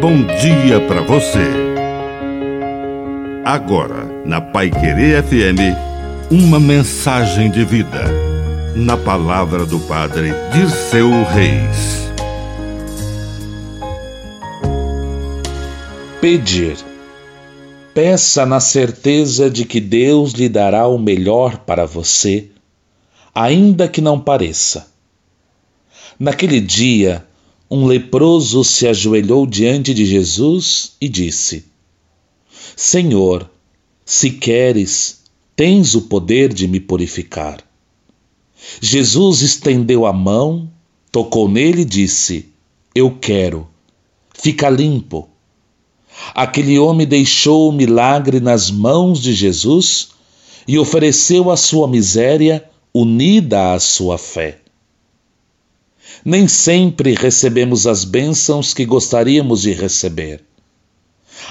bom dia para você. Agora, na Pai Querer FM, uma mensagem de vida. Na palavra do Padre Dirceu Reis. Pedir. Peça na certeza de que Deus lhe dará o melhor para você, ainda que não pareça. Naquele dia, um leproso se ajoelhou diante de Jesus e disse: Senhor, se queres, tens o poder de me purificar. Jesus estendeu a mão, tocou nele e disse: Eu quero, fica limpo. Aquele homem deixou o milagre nas mãos de Jesus e ofereceu a sua miséria unida à sua fé. Nem sempre recebemos as bênçãos que gostaríamos de receber.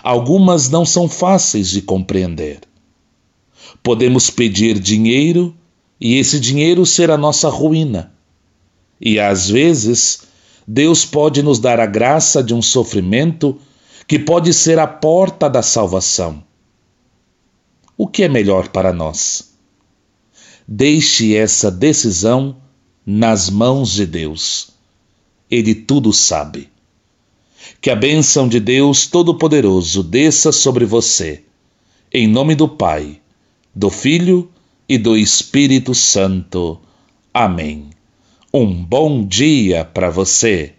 Algumas não são fáceis de compreender. Podemos pedir dinheiro e esse dinheiro ser a nossa ruína. E às vezes, Deus pode nos dar a graça de um sofrimento que pode ser a porta da salvação. O que é melhor para nós? Deixe essa decisão nas mãos de Deus. Ele tudo sabe. Que a bênção de Deus Todo-Poderoso desça sobre você, em nome do Pai, do Filho e do Espírito Santo. Amém. Um bom dia para você.